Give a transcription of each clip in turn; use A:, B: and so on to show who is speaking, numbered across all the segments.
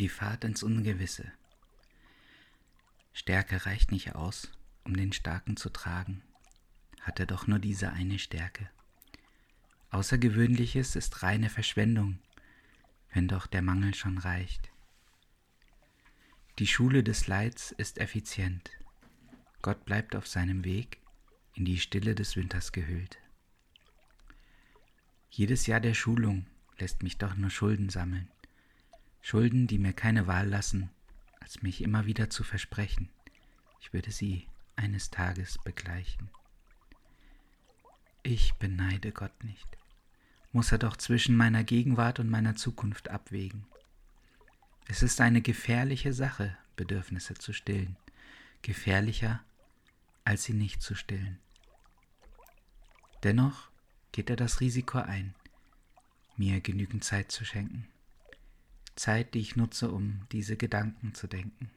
A: Die Fahrt ins Ungewisse. Stärke reicht nicht aus, um den Starken zu tragen, hat er doch nur diese eine Stärke. Außergewöhnliches ist reine Verschwendung, wenn doch der Mangel schon reicht. Die Schule des Leids ist effizient. Gott bleibt auf seinem Weg in die Stille des Winters gehüllt. Jedes Jahr der Schulung lässt mich doch nur Schulden sammeln. Schulden, die mir keine Wahl lassen, als mich immer wieder zu versprechen, ich würde sie eines Tages begleichen. Ich beneide Gott nicht, muss er doch zwischen meiner Gegenwart und meiner Zukunft abwägen. Es ist eine gefährliche Sache, Bedürfnisse zu stillen, gefährlicher, als sie nicht zu stillen. Dennoch geht er das Risiko ein, mir genügend Zeit zu schenken. Zeit, die ich nutze, um diese Gedanken zu denken.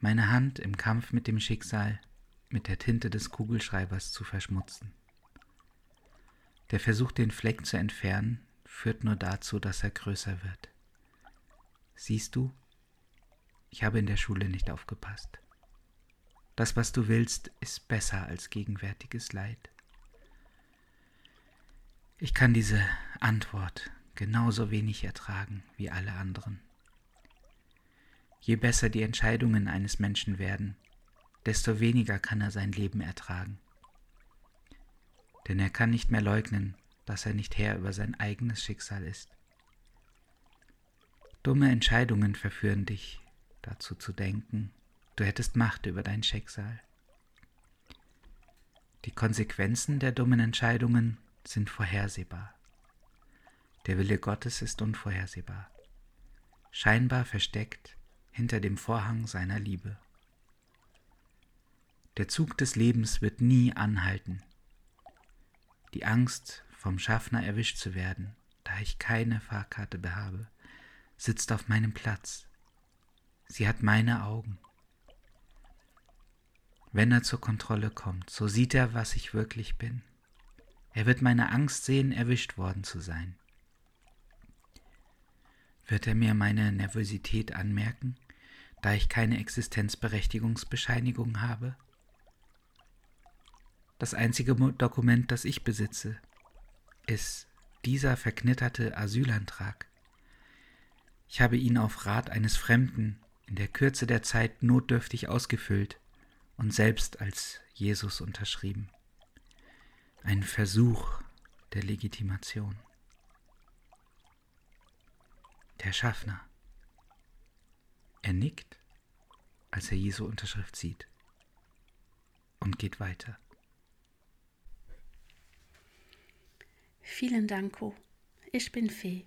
A: Meine Hand im Kampf mit dem Schicksal mit der Tinte des Kugelschreibers zu verschmutzen. Der Versuch, den Fleck zu entfernen, führt nur dazu, dass er größer wird. Siehst du, ich habe in der Schule nicht aufgepasst. Das, was du willst, ist besser als gegenwärtiges Leid. Ich kann diese Antwort genauso wenig ertragen wie alle anderen. Je besser die Entscheidungen eines Menschen werden, desto weniger kann er sein Leben ertragen. Denn er kann nicht mehr leugnen, dass er nicht Herr über sein eigenes Schicksal ist. Dumme Entscheidungen verführen dich dazu zu denken, du hättest Macht über dein Schicksal. Die Konsequenzen der dummen Entscheidungen sind vorhersehbar. Der Wille Gottes ist unvorhersehbar, scheinbar versteckt hinter dem Vorhang seiner Liebe. Der Zug des Lebens wird nie anhalten. Die Angst, vom Schaffner erwischt zu werden, da ich keine Fahrkarte behabe, sitzt auf meinem Platz. Sie hat meine Augen. Wenn er zur Kontrolle kommt, so sieht er, was ich wirklich bin. Er wird meine Angst sehen, erwischt worden zu sein. Wird er mir meine Nervosität anmerken, da ich keine Existenzberechtigungsbescheinigung habe? Das einzige Dokument, das ich besitze, ist dieser verknitterte Asylantrag. Ich habe ihn auf Rat eines Fremden in der Kürze der Zeit notdürftig ausgefüllt und selbst als Jesus unterschrieben ein Versuch der Legitimation. Der Schaffner. Er nickt, als er Jesu Unterschrift sieht und geht weiter.
B: Vielen Dank, Co. Ich bin Fee.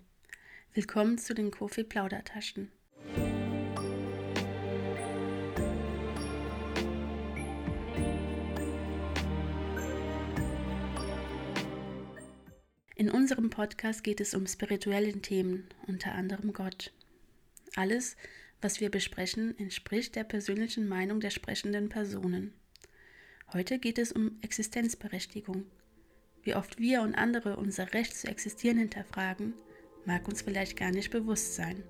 B: Willkommen zu den Kofi Plaudertaschen. In unserem Podcast geht es um spirituelle Themen, unter anderem Gott. Alles, was wir besprechen, entspricht der persönlichen Meinung der sprechenden Personen. Heute geht es um Existenzberechtigung. Wie oft wir und andere unser Recht zu existieren hinterfragen, mag uns vielleicht gar nicht bewusst sein.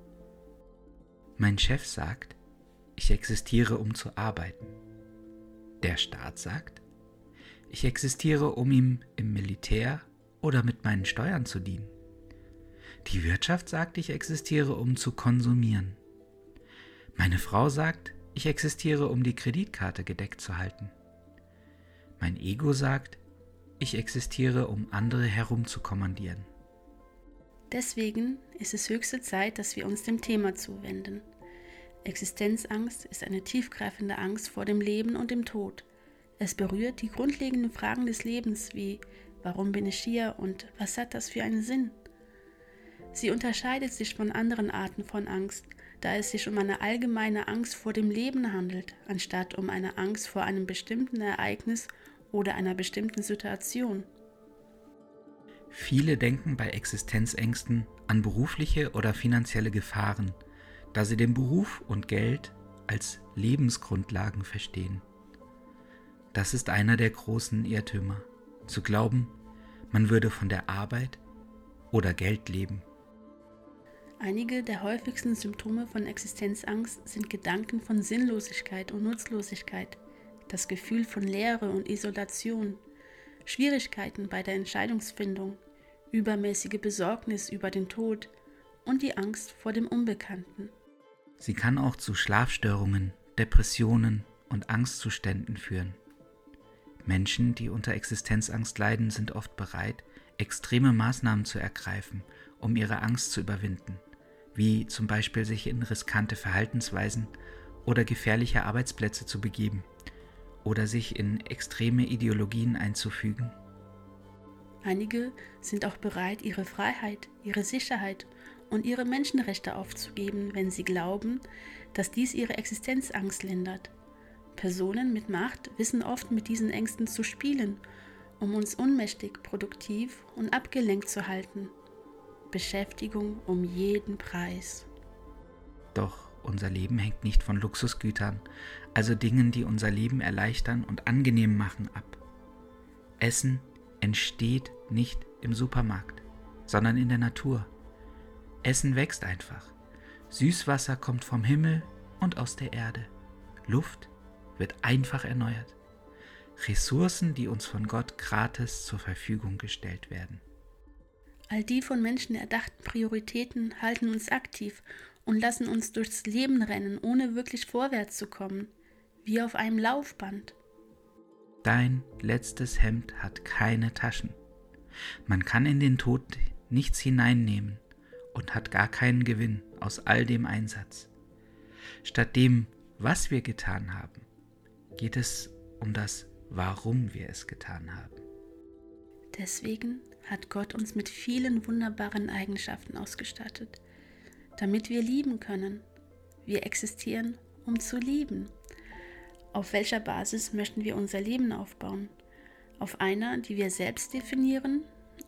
A: Mein Chef sagt, ich existiere, um zu arbeiten. Der Staat sagt, ich existiere, um ihm im Militär oder mit meinen Steuern zu dienen. Die Wirtschaft sagt, ich existiere, um zu konsumieren. Meine Frau sagt, ich existiere, um die Kreditkarte gedeckt zu halten. Mein Ego sagt, ich existiere, um andere herumzukommandieren.
B: Deswegen ist es höchste Zeit, dass wir uns dem Thema zuwenden. Existenzangst ist eine tiefgreifende Angst vor dem Leben und dem Tod. Es berührt die grundlegenden Fragen des Lebens wie Warum bin ich hier und was hat das für einen Sinn? Sie unterscheidet sich von anderen Arten von Angst, da es sich um eine allgemeine Angst vor dem Leben handelt, anstatt um eine Angst vor einem bestimmten Ereignis oder einer bestimmten Situation.
A: Viele denken bei Existenzängsten an berufliche oder finanzielle Gefahren, da sie den Beruf und Geld als Lebensgrundlagen verstehen. Das ist einer der großen Irrtümer zu glauben, man würde von der Arbeit oder Geld leben.
B: Einige der häufigsten Symptome von Existenzangst sind Gedanken von Sinnlosigkeit und Nutzlosigkeit, das Gefühl von Leere und Isolation, Schwierigkeiten bei der Entscheidungsfindung, übermäßige Besorgnis über den Tod und die Angst vor dem Unbekannten.
A: Sie kann auch zu Schlafstörungen, Depressionen und Angstzuständen führen. Menschen, die unter Existenzangst leiden, sind oft bereit, extreme Maßnahmen zu ergreifen, um ihre Angst zu überwinden wie zum Beispiel sich in riskante Verhaltensweisen oder gefährliche Arbeitsplätze zu begeben oder sich in extreme Ideologien einzufügen.
B: Einige sind auch bereit, ihre Freiheit, ihre Sicherheit und ihre Menschenrechte aufzugeben, wenn sie glauben, dass dies ihre Existenzangst lindert. Personen mit Macht wissen oft mit diesen Ängsten zu spielen, um uns unmächtig, produktiv und abgelenkt zu halten. Beschäftigung um jeden Preis.
A: Doch unser Leben hängt nicht von Luxusgütern, also Dingen, die unser Leben erleichtern und angenehm machen, ab. Essen entsteht nicht im Supermarkt, sondern in der Natur. Essen wächst einfach. Süßwasser kommt vom Himmel und aus der Erde. Luft wird einfach erneuert. Ressourcen, die uns von Gott gratis zur Verfügung gestellt werden.
B: All die von Menschen erdachten Prioritäten halten uns aktiv und lassen uns durchs Leben rennen, ohne wirklich vorwärts zu kommen, wie auf einem Laufband.
A: Dein letztes Hemd hat keine Taschen. Man kann in den Tod nichts hineinnehmen und hat gar keinen Gewinn aus all dem Einsatz. Statt dem, was wir getan haben, geht es um das, warum wir es getan haben.
B: Deswegen hat Gott uns mit vielen wunderbaren Eigenschaften ausgestattet, damit wir lieben können. Wir existieren, um zu lieben. Auf welcher Basis möchten wir unser Leben aufbauen? Auf einer, die wir selbst definieren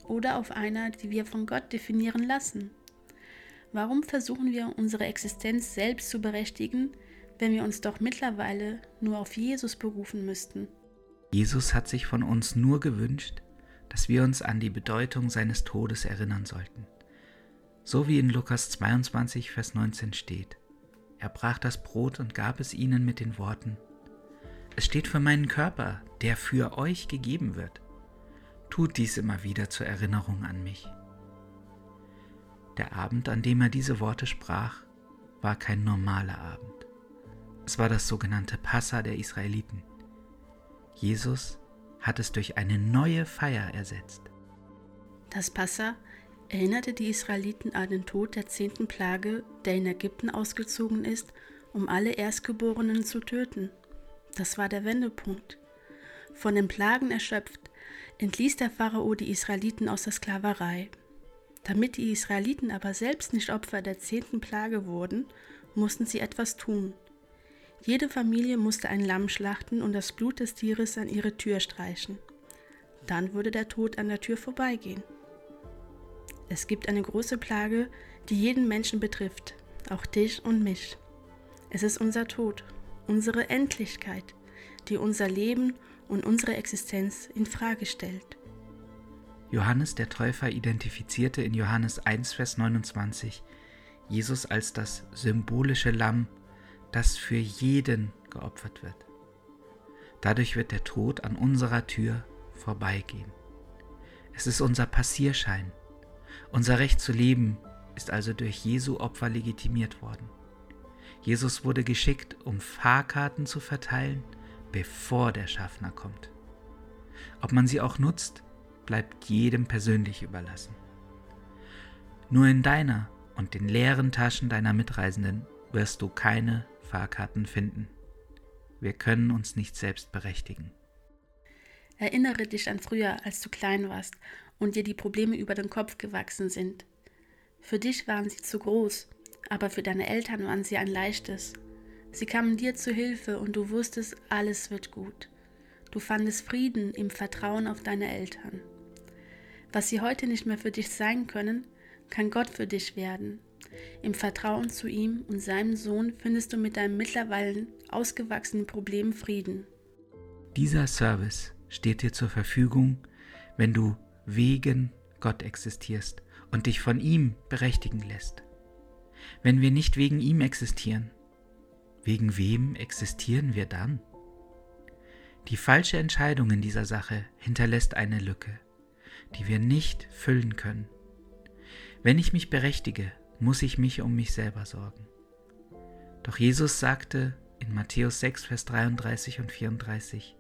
B: oder auf einer, die wir von Gott definieren lassen? Warum versuchen wir unsere Existenz selbst zu berechtigen, wenn wir uns doch mittlerweile nur auf Jesus berufen müssten?
A: Jesus hat sich von uns nur gewünscht, dass wir uns an die Bedeutung seines Todes erinnern sollten. So wie in Lukas 22, Vers 19 steht. Er brach das Brot und gab es ihnen mit den Worten, Es steht für meinen Körper, der für euch gegeben wird. Tut dies immer wieder zur Erinnerung an mich. Der Abend, an dem er diese Worte sprach, war kein normaler Abend. Es war das sogenannte Passa der Israeliten. Jesus hat es durch eine neue Feier ersetzt.
B: Das Passa erinnerte die Israeliten an den Tod der zehnten Plage, der in Ägypten ausgezogen ist, um alle Erstgeborenen zu töten. Das war der Wendepunkt. Von den Plagen erschöpft, entließ der Pharao die Israeliten aus der Sklaverei. Damit die Israeliten aber selbst nicht Opfer der zehnten Plage wurden, mussten sie etwas tun. Jede Familie musste ein Lamm schlachten und das Blut des Tieres an ihre Tür streichen. Dann würde der Tod an der Tür vorbeigehen. Es gibt eine große Plage, die jeden Menschen betrifft, auch dich und mich. Es ist unser Tod, unsere Endlichkeit, die unser Leben und unsere Existenz in Frage stellt.
A: Johannes der Täufer identifizierte in Johannes 1, Vers 29 Jesus als das symbolische Lamm, das für jeden geopfert wird. Dadurch wird der Tod an unserer Tür vorbeigehen. Es ist unser Passierschein. Unser Recht zu leben ist also durch Jesu Opfer legitimiert worden. Jesus wurde geschickt, um Fahrkarten zu verteilen, bevor der Schaffner kommt. Ob man sie auch nutzt, bleibt jedem persönlich überlassen. Nur in deiner und den leeren Taschen deiner Mitreisenden wirst du keine Fahrkarten finden. Wir können uns nicht selbst berechtigen.
B: Erinnere dich an früher, als du klein warst und dir die Probleme über den Kopf gewachsen sind. Für dich waren sie zu groß, aber für deine Eltern waren sie ein leichtes. Sie kamen dir zu Hilfe und du wusstest, alles wird gut. Du fandest Frieden im Vertrauen auf deine Eltern. Was sie heute nicht mehr für dich sein können, kann Gott für dich werden. Im Vertrauen zu ihm und seinem Sohn findest du mit deinem mittlerweile ausgewachsenen Problem Frieden.
A: Dieser Service steht dir zur Verfügung, wenn du wegen Gott existierst und dich von ihm berechtigen lässt. wenn wir nicht wegen ihm existieren? Wegen wem existieren wir dann? Die falsche Entscheidung in dieser Sache hinterlässt eine Lücke, die wir nicht füllen können. Wenn ich mich berechtige, muss ich mich um mich selber sorgen. Doch Jesus sagte in Matthäus 6, Vers 33 und 34,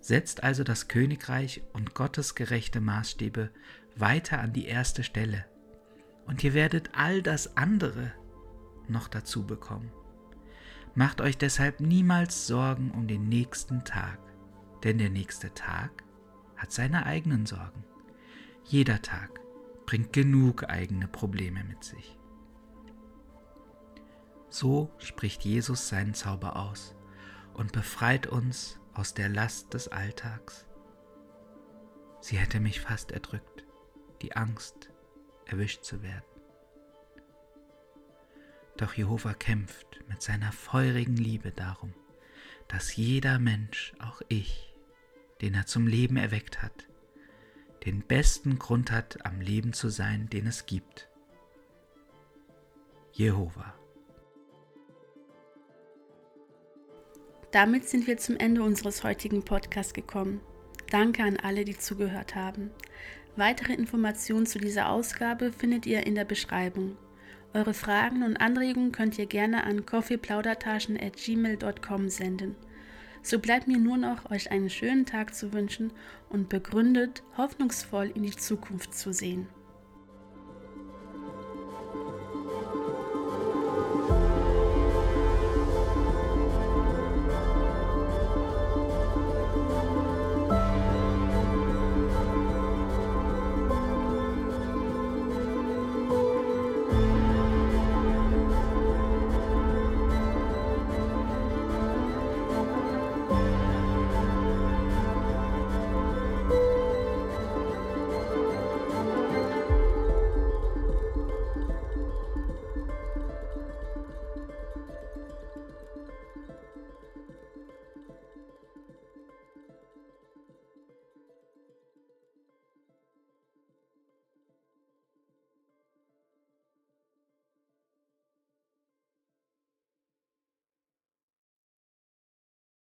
A: Setzt also das Königreich und Gottes gerechte Maßstäbe weiter an die erste Stelle, und ihr werdet all das andere noch dazu bekommen. Macht euch deshalb niemals Sorgen um den nächsten Tag, denn der nächste Tag hat seine eigenen Sorgen. Jeder Tag bringt genug eigene Probleme mit sich. So spricht Jesus seinen Zauber aus und befreit uns aus der Last des Alltags. Sie hätte mich fast erdrückt, die Angst, erwischt zu werden. Doch Jehova kämpft mit seiner feurigen Liebe darum, dass jeder Mensch, auch ich, den er zum Leben erweckt hat, den besten Grund hat, am Leben zu sein, den es gibt. Jehova.
B: Damit sind wir zum Ende unseres heutigen Podcasts gekommen. Danke an alle, die zugehört haben. Weitere Informationen zu dieser Ausgabe findet ihr in der Beschreibung. Eure Fragen und Anregungen könnt ihr gerne an coffeeplaudertaschen.gmail.com senden. So bleibt mir nur noch, euch einen schönen Tag zu wünschen und begründet, hoffnungsvoll in die Zukunft zu sehen.